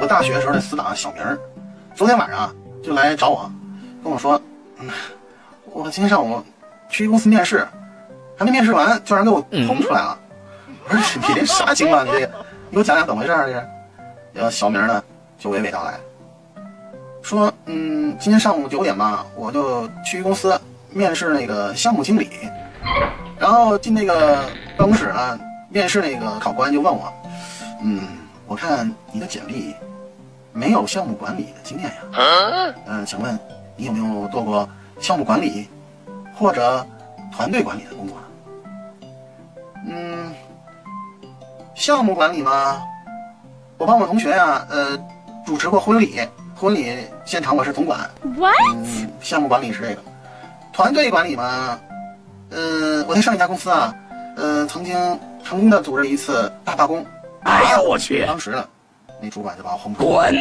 我大学时候的死党小明儿，昨天晚上啊就来找我，跟我说，嗯，我今天上午去公司面试，还没面试完就让人给我轰出来了。我说你这啥情况？你这个，你给我讲讲怎么回事儿？这是。然后小明呢就娓娓道来，说，嗯，今天上午九点吧，我就去公司面试那个项目经理，然后进那个办公室呢，面试那个考官就问我，嗯，我看你的简历没有项目管理的经验呀，嗯，请问你有没有做过项目管理或者团队管理的工作呢？嗯，项目管理吗？我帮我同学呀，呃，主持过婚礼，婚礼现场我是总管。What？嗯，项目管理是这个，团队管理嘛，呃，我在上一家公司啊，呃，曾经成功的组织了一次大罢工。哎呀，我去！当时呢，那主管就把我轰出去。滚！